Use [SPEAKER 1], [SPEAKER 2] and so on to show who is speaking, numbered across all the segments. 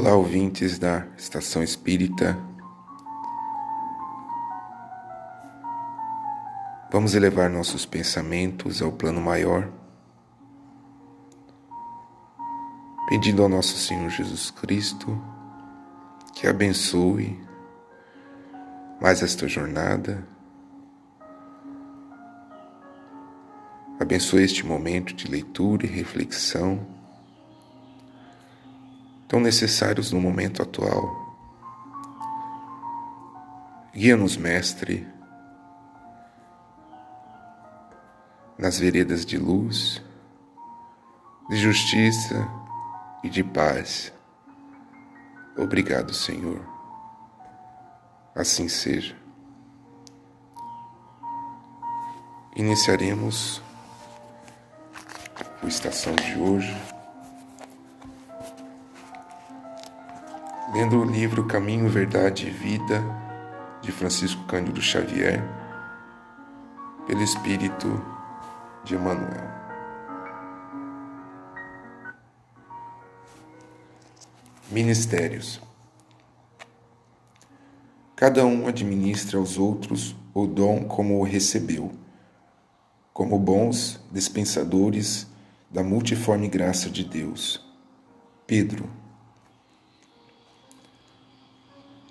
[SPEAKER 1] Olá, ouvintes da Estação Espírita. Vamos elevar nossos pensamentos ao plano maior, pedindo ao nosso Senhor Jesus Cristo que abençoe mais esta jornada, abençoe este momento de leitura e reflexão tão necessários no momento atual. Guia-nos, Mestre, nas veredas de luz, de justiça e de paz. Obrigado, Senhor. Assim seja. Iniciaremos o Estação de hoje lendo o livro Caminho, Verdade e Vida de Francisco Cândido Xavier, pelo Espírito de Emmanuel. Ministérios. Cada um administra aos outros o dom como o recebeu, como bons dispensadores da multiforme graça de Deus. Pedro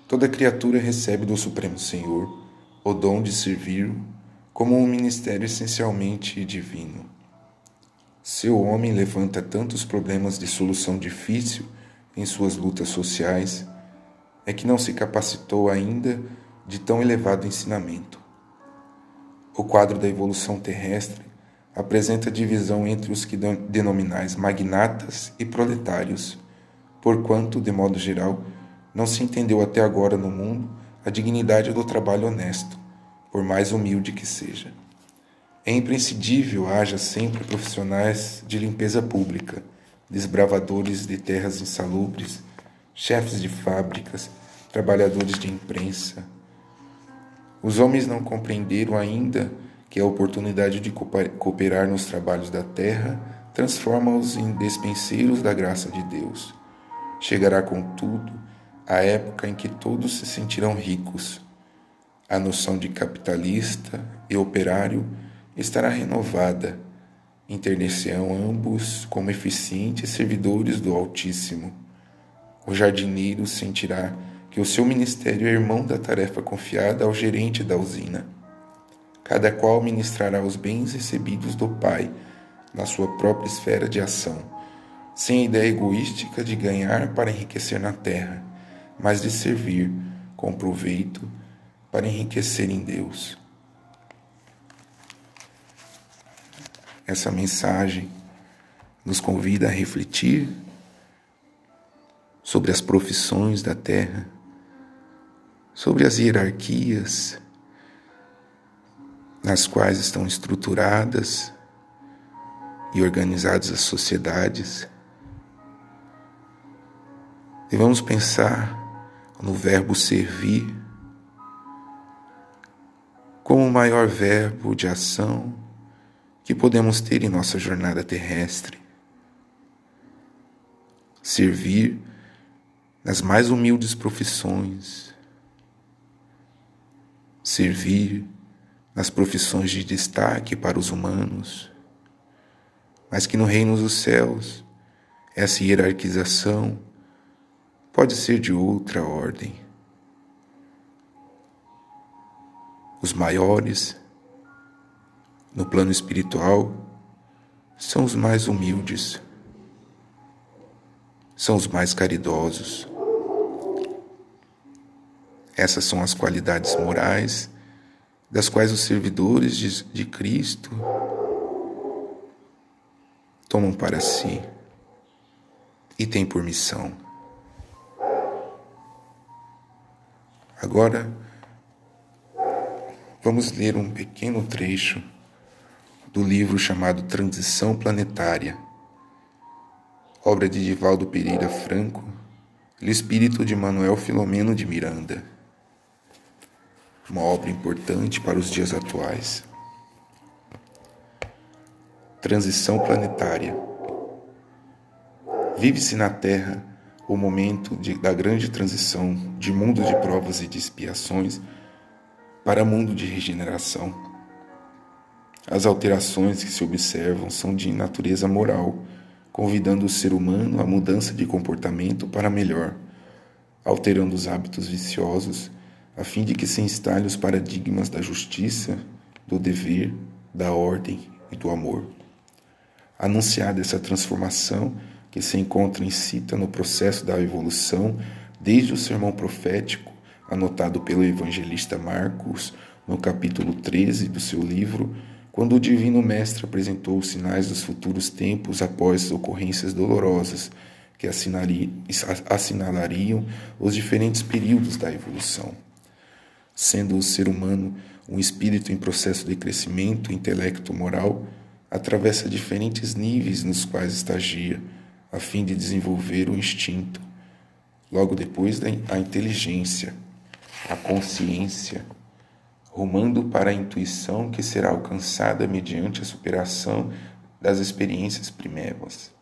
[SPEAKER 1] Toda criatura recebe do Supremo Senhor o dom de servir como um ministério essencialmente divino. Se o homem levanta tantos problemas de solução difícil em suas lutas sociais, é que não se capacitou ainda de tão elevado ensinamento. O quadro da evolução terrestre apresenta divisão entre os que denominais magnatas e proletários, porquanto, de modo geral, não se entendeu até agora no mundo a dignidade do trabalho honesto, por mais humilde que seja. É imprescindível haja sempre profissionais de limpeza pública, desbravadores de terras insalubres, chefes de fábricas, trabalhadores de imprensa. Os homens não compreenderam ainda que a oportunidade de cooperar nos trabalhos da terra transforma-os em despenseiros da graça de Deus. Chegará, contudo, a época em que todos se sentirão ricos. A noção de capitalista e operário estará renovada. Internecerão ambos como eficientes servidores do Altíssimo. O jardineiro sentirá que o seu ministério é irmão da tarefa confiada ao gerente da usina. Cada qual ministrará os bens recebidos do Pai na sua própria esfera de ação, sem a ideia egoística de ganhar para enriquecer na terra mas de servir com proveito para enriquecer em Deus. Essa mensagem nos convida a refletir sobre as profissões da terra, sobre as hierarquias nas quais estão estruturadas e organizadas as sociedades. Devemos pensar no verbo servir, como o maior verbo de ação que podemos ter em nossa jornada terrestre. Servir nas mais humildes profissões, servir nas profissões de destaque para os humanos, mas que no reino dos céus essa hierarquização pode ser de outra ordem. Os maiores, no plano espiritual, são os mais humildes, são os mais caridosos. Essas são as qualidades morais das quais os servidores de, de Cristo tomam para si e têm por missão Agora, vamos ler um pequeno trecho do livro chamado Transição Planetária, obra de Divaldo Pereira Franco e espírito de Manuel Filomeno de Miranda. Uma obra importante para os dias atuais. Transição planetária. Vive-se na Terra o momento de, da grande transição de mundo de provas e de expiações para mundo de regeneração. As alterações que se observam são de natureza moral, convidando o ser humano à mudança de comportamento para melhor, alterando os hábitos viciosos, a fim de que se instale os paradigmas da justiça, do dever, da ordem e do amor. Anunciada essa transformação, que se encontra incita no processo da evolução desde o sermão profético anotado pelo evangelista Marcos no capítulo 13 do seu livro, quando o divino mestre apresentou os sinais dos futuros tempos após as ocorrências dolorosas que assinalariam os diferentes períodos da evolução. Sendo o ser humano um espírito em processo de crescimento intelecto-moral, atravessa diferentes níveis nos quais estagia a fim de desenvolver o instinto, logo depois a inteligência, a consciência, rumando para a intuição que será alcançada mediante a superação das experiências primevas,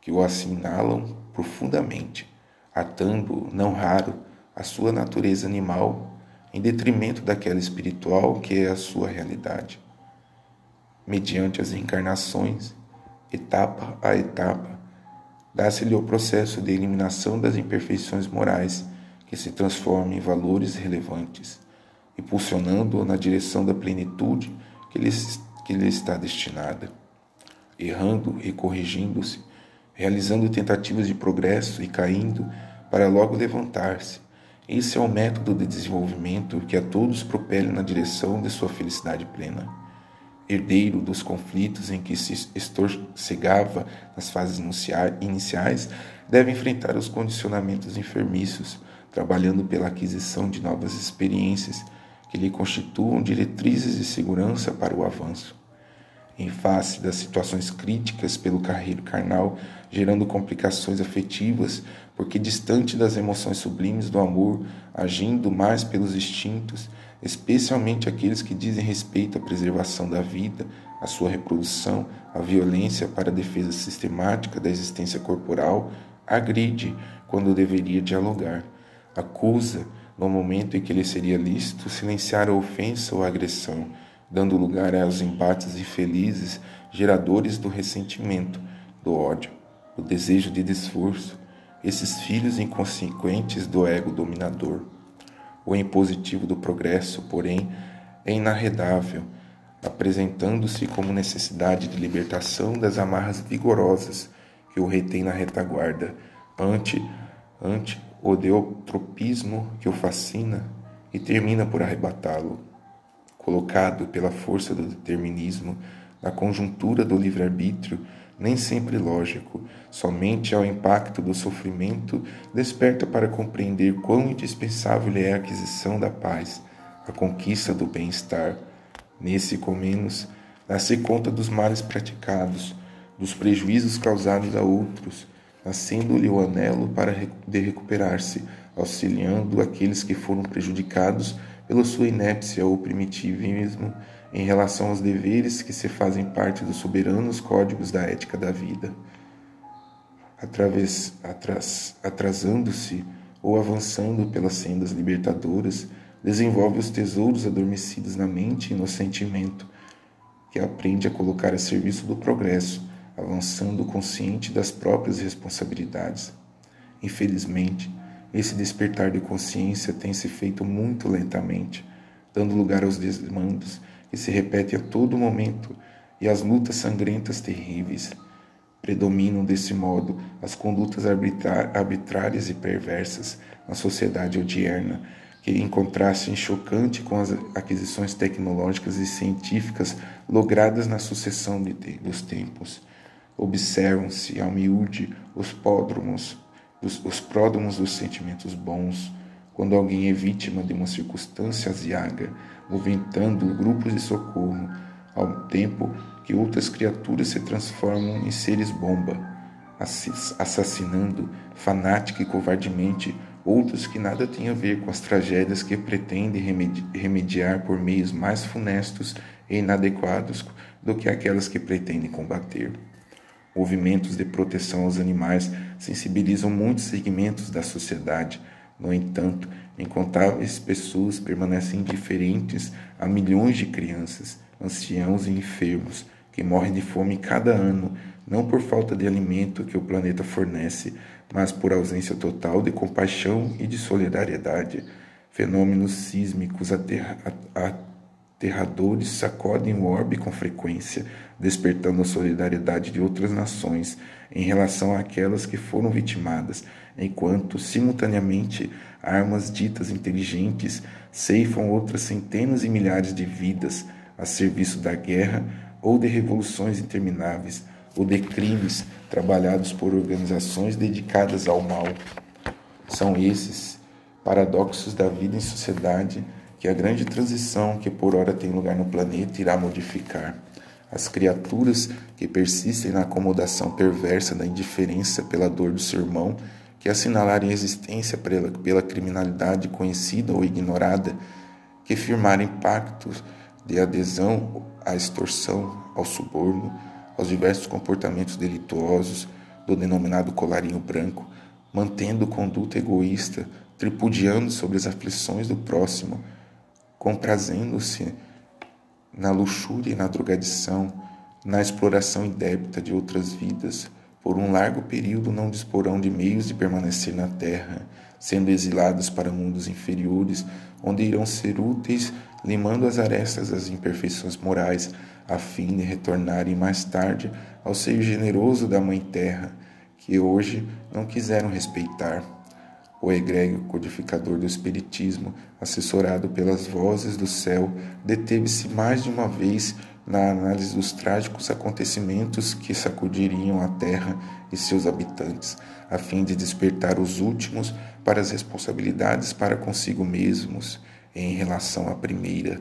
[SPEAKER 1] que o assinalam profundamente, atando, não raro, a sua natureza animal em detrimento daquela espiritual que é a sua realidade. Mediante as reencarnações, etapa a etapa, dá-se-lhe o processo de eliminação das imperfeições morais que se transformam em valores relevantes, impulsionando-o na direção da plenitude que lhe, que lhe está destinada, errando e corrigindo-se, realizando tentativas de progresso e caindo para logo levantar-se. Esse é o método de desenvolvimento que a todos propele na direção de sua felicidade plena herdeiro dos conflitos em que se estorcegava nas fases iniciais, deve enfrentar os condicionamentos enfermiços, trabalhando pela aquisição de novas experiências que lhe constituam diretrizes de segurança para o avanço. Em face das situações críticas pelo carreiro carnal, gerando complicações afetivas, porque distante das emoções sublimes do amor, agindo mais pelos instintos, especialmente aqueles que dizem respeito à preservação da vida, à sua reprodução, à violência para a defesa sistemática da existência corporal, agride quando deveria dialogar, acusa no momento em que lhe seria lícito silenciar a ofensa ou a agressão, dando lugar aos embates infelizes, geradores do ressentimento, do ódio, do desejo de desforço, esses filhos inconsequentes do ego dominador. O impositivo do progresso, porém, é inarredável, apresentando-se como necessidade de libertação das amarras vigorosas que o retém na retaguarda, ante, ante o deotropismo que o fascina e termina por arrebatá-lo. Colocado pela força do determinismo na conjuntura do livre-arbítrio, nem sempre lógico, somente ao impacto do sofrimento, desperta para compreender quão indispensável é a aquisição da paz, a conquista do bem-estar. Nesse, com menos, dá-se conta dos males praticados, dos prejuízos causados a outros, nascendo-lhe o anelo para de recuperar-se, auxiliando aqueles que foram prejudicados pela sua inépcia ou primitivismo em relação aos deveres que se fazem parte dos soberanos códigos da ética da vida. Atras, atrasando-se ou avançando pelas sendas libertadoras, desenvolve os tesouros adormecidos na mente e no sentimento, que aprende a colocar a serviço do progresso, avançando consciente das próprias responsabilidades. Infelizmente, esse despertar de consciência tem se feito muito lentamente, dando lugar aos desmandos que se repete a todo momento e as lutas sangrentas terríveis. Predominam desse modo as condutas arbitrárias e perversas na sociedade odierna, que em contraste chocante com as aquisições tecnológicas e científicas logradas na sucessão de, dos tempos. Observam-se ao miúde os pródromos, os, os pródromos dos sentimentos bons, quando alguém é vítima de uma circunstância aziaga, movimentando grupos de socorro, ao tempo que outras criaturas se transformam em seres bomba, assassinando fanática e covardemente outros que nada têm a ver com as tragédias que pretendem remediar por meios mais funestos e inadequados do que aquelas que pretendem combater. Movimentos de proteção aos animais sensibilizam muitos segmentos da sociedade. No entanto, incontáveis pessoas permanecem indiferentes a milhões de crianças, anciãos e enfermos que morrem de fome cada ano, não por falta de alimento que o planeta fornece, mas por ausência total de compaixão e de solidariedade. Fenômenos sísmicos aterradores sacodem o orbe com frequência, despertando a solidariedade de outras nações em relação àquelas que foram vitimadas, enquanto, simultaneamente, armas ditas inteligentes ceifam outras centenas e milhares de vidas a serviço da guerra ou de revoluções intermináveis, ou de crimes trabalhados por organizações dedicadas ao mal. São esses paradoxos da vida em sociedade que a grande transição que por ora tem lugar no planeta irá modificar. As criaturas que persistem na acomodação perversa da indiferença pela dor do seu irmão, que assinalarem existência pela, pela criminalidade conhecida ou ignorada, que firmarem pactos de adesão à extorsão, ao suborno, aos diversos comportamentos delituosos do denominado colarinho branco, mantendo conduta egoísta, tripudiando sobre as aflições do próximo, comprazendo-se na luxúria e na drogadição, na exploração indébita de outras vidas, por um largo período não disporão de meios de permanecer na terra, sendo exilados para mundos inferiores, onde irão ser úteis limando as arestas das imperfeições morais, a fim de retornarem mais tarde ao seio generoso da Mãe Terra, que hoje não quiseram respeitar. O egrégio codificador do Espiritismo, assessorado pelas vozes do céu, deteve-se mais de uma vez na análise dos trágicos acontecimentos que sacudiriam a terra e seus habitantes, a fim de despertar os últimos para as responsabilidades para consigo mesmos em relação à primeira.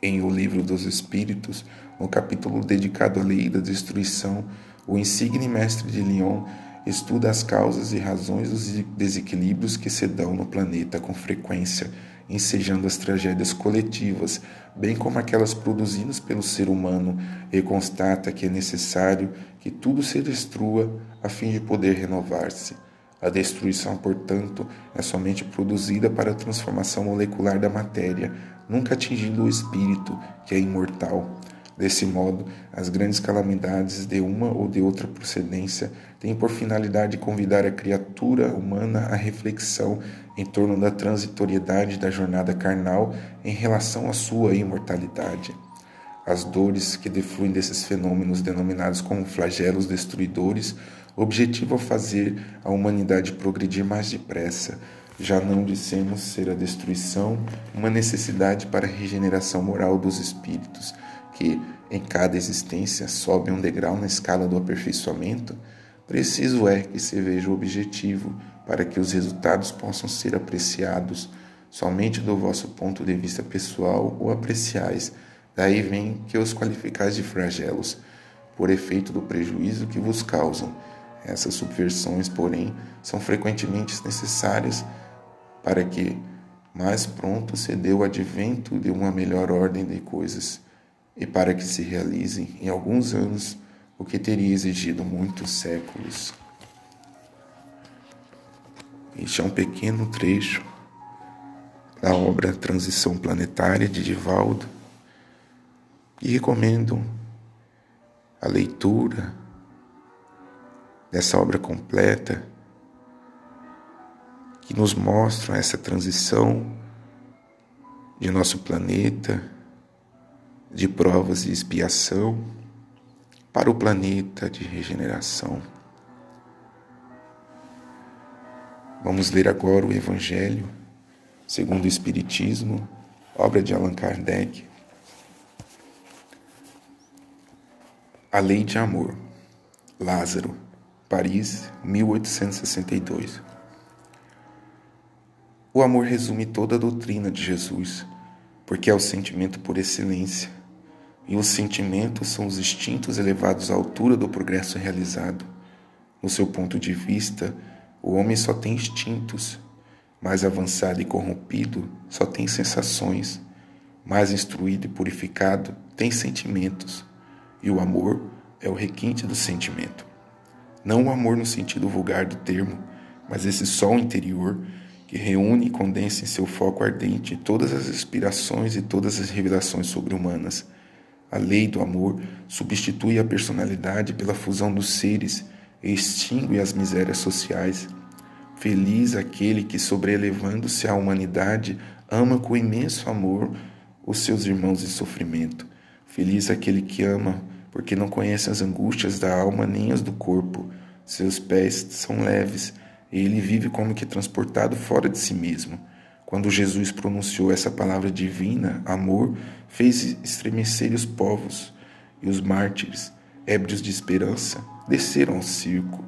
[SPEAKER 1] Em O Livro dos Espíritos, no capítulo dedicado à lei da destruição, o insigne mestre de Lyon estuda as causas e razões dos desequilíbrios que se dão no planeta com frequência, ensejando as tragédias coletivas, bem como aquelas produzidas pelo ser humano, e constata que é necessário que tudo se destrua a fim de poder renovar-se. A destruição, portanto, é somente produzida para a transformação molecular da matéria, nunca atingindo o espírito, que é imortal. Desse modo, as grandes calamidades de uma ou de outra procedência têm por finalidade convidar a criatura humana à reflexão em torno da transitoriedade da jornada carnal em relação à sua imortalidade. As dores que defluem desses fenômenos denominados como flagelos destruidores objetivam fazer a humanidade progredir mais depressa. Já não dissemos ser a destruição uma necessidade para a regeneração moral dos espíritos, que, em cada existência, sobe um degrau na escala do aperfeiçoamento? Preciso é que se veja o objetivo para que os resultados possam ser apreciados somente do vosso ponto de vista pessoal ou apreciais. Daí vem que os qualificais de flagelos, por efeito do prejuízo que vos causam essas subversões, porém, são frequentemente necessárias para que mais pronto se dê o advento de uma melhor ordem de coisas e para que se realizem em alguns anos o que teria exigido muitos séculos. Este é um pequeno trecho da obra Transição Planetária de Divaldo e recomendo a leitura dessa obra completa que nos mostra essa transição de nosso planeta de provas e expiação para o planeta de regeneração. Vamos ler agora o Evangelho segundo o Espiritismo, obra de Allan Kardec. A Lei de Amor, Lázaro. Paris, 1862. O amor resume toda a doutrina de Jesus, porque é o sentimento por excelência, e os sentimentos são os instintos elevados à altura do progresso realizado. No seu ponto de vista, o homem só tem instintos, mais avançado e corrompido só tem sensações, mais instruído e purificado tem sentimentos, e o amor é o requinte do sentimento. Não o amor no sentido vulgar do termo, mas esse sol interior que reúne e condensa em seu foco ardente todas as inspirações e todas as revelações sobre-humanas. A lei do amor substitui a personalidade pela fusão dos seres e extingue as misérias sociais. Feliz aquele que, sobrelevando-se à humanidade, ama com imenso amor os seus irmãos em sofrimento. Feliz aquele que ama, porque não conhece as angústias da alma nem as do corpo. Seus pés são leves e ele vive como que transportado fora de si mesmo. Quando Jesus pronunciou essa palavra divina, amor, fez estremecer os povos e os mártires, ébrios de esperança, desceram ao circo.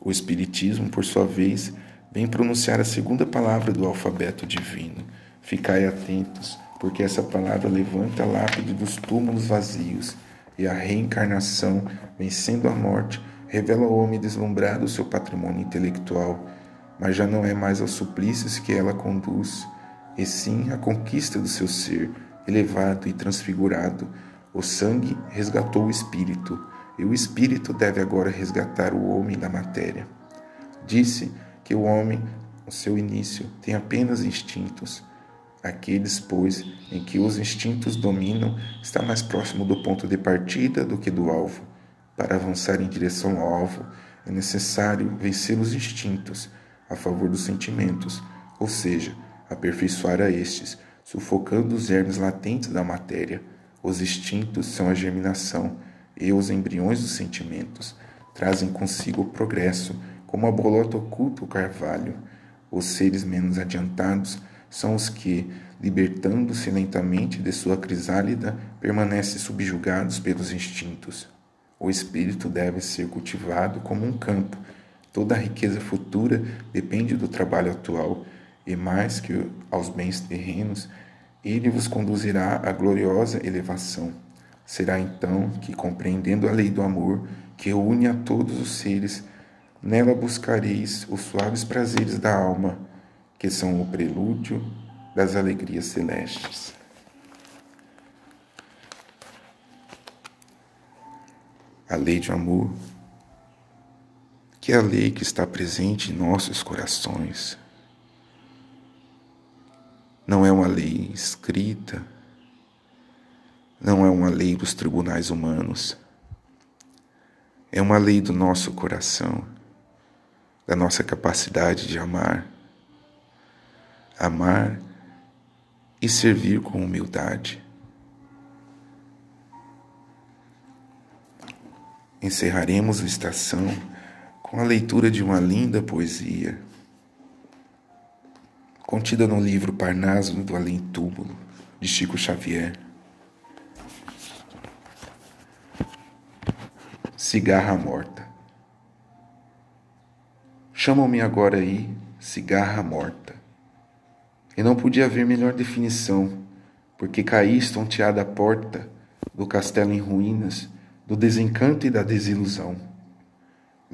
[SPEAKER 1] O Espiritismo, por sua vez, vem pronunciar a segunda palavra do alfabeto divino. Ficai atentos, porque essa palavra levanta a lápide dos túmulos vazios e a reencarnação, vencendo a morte, revela ao homem deslumbrado seu patrimônio intelectual, mas já não é mais aos suplícios que ela conduz, e sim à conquista do seu ser, elevado e transfigurado. O sangue resgatou o espírito, e o espírito deve agora resgatar o homem da matéria. Disse que o homem, no seu início, tem apenas instintos. Aqueles, pois, em que os instintos dominam, está mais próximo do ponto de partida do que do alvo. Para avançar em direção ao alvo, é necessário vencer os instintos a favor dos sentimentos, ou seja, aperfeiçoar a estes, sufocando os germes latentes da matéria. Os instintos são a germinação e os embriões dos sentimentos trazem consigo o progresso, como a bolota oculta o carvalho. Os seres menos adiantados são os que, libertando-se lentamente de sua crisálida, permanecem subjugados pelos instintos. O espírito deve ser cultivado como um campo. Toda a riqueza futura depende do trabalho atual, e mais que aos bens terrenos, ele vos conduzirá à gloriosa elevação. Será então que, compreendendo a lei do amor, que une a todos os seres, nela buscareis os suaves prazeres da alma, que são o prelúdio das alegrias celestes. a lei de amor, que é a lei que está presente em nossos corações. Não é uma lei escrita, não é uma lei dos tribunais humanos, é uma lei do nosso coração, da nossa capacidade de amar, amar e servir com humildade. Encerraremos a estação com a leitura de uma linda poesia contida no livro Parnaso do Além Túmulo, de Chico Xavier. Cigarra morta. Chamam-me agora aí cigarra morta. E não podia haver melhor definição, porque caí estonteada à porta do castelo em ruínas do desencanto e da desilusão.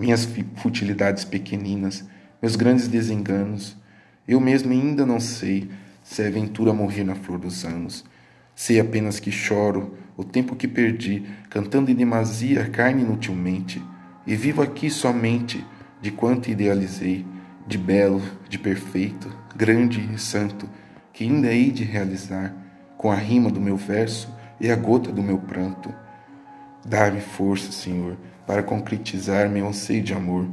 [SPEAKER 1] Minhas futilidades pequeninas, meus grandes desenganos, eu mesmo ainda não sei se é ventura morrer na flor dos anos. Sei apenas que choro o tempo que perdi, cantando em demasia carne inutilmente, e vivo aqui somente de quanto idealizei, de belo, de perfeito, grande e santo, que ainda hei de realizar, com a rima do meu verso e a gota do meu pranto. Dá-me força, Senhor, para concretizar meu anseio de amor.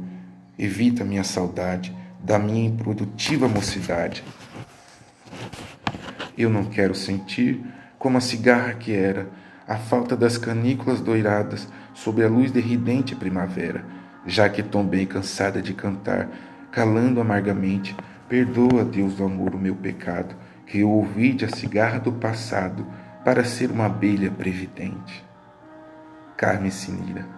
[SPEAKER 1] Evita minha saudade da minha improdutiva mocidade. Eu não quero sentir, como a cigarra que era, a falta das canículas doiradas sob a luz derridente primavera, já que tombei cansada de cantar, calando amargamente, perdoa, Deus do amor, o meu pecado, que eu ouvi de a cigarra do passado para ser uma abelha previdente. Carmen Sinira.